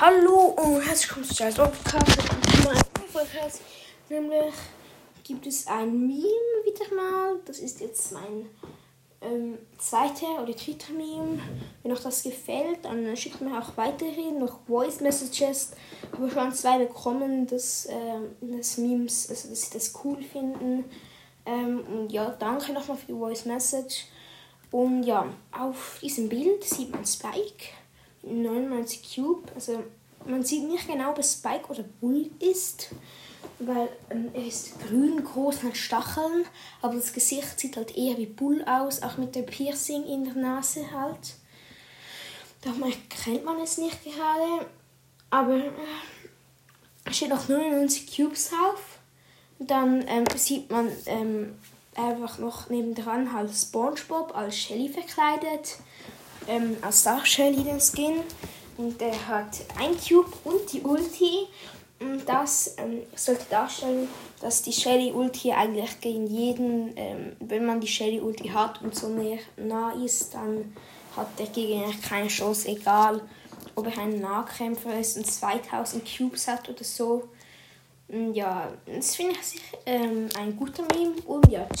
Hallo und herzlich willkommen zu Charles Podcast. Nämlich gibt es ein Meme wieder mal. Das ist jetzt mein ähm, zweiter oder dritter Meme. Wenn euch das gefällt, dann schickt mir auch weiterhin noch Voice Messages. Ich habe schon zwei bekommen, dass, ähm, das Memes, also dass sie das cool finden. Ähm, und ja, danke nochmal für die Voice Message. Und ja, auf diesem Bild sieht man Spike 99 Cube. Also man sieht nicht genau, ob es Spike oder Bull ist, weil ähm, er ist grün, groß mit Stacheln, aber das Gesicht sieht halt eher wie Bull aus, auch mit dem Piercing in der Nase halt. Darum erkennt man es nicht gerade, aber äh, steht noch 99 Cubes drauf. Dann ähm, sieht man ähm, einfach noch nebendran halt SpongeBob als Shelly verkleidet, ähm, als Dark Shelly den Skin. Und der hat ein Cube und die Ulti. Und das ähm, sollte darstellen, dass die Shelly Ulti eigentlich gegen jeden, ähm, wenn man die Shelly Ulti hat und so näher nah ist, dann hat der Gegner keine Chance, egal ob er ein Nahkämpfer ist und 2000 Cubes hat oder so. Ja, das finde ich ähm, ein guter Meme. Und ja,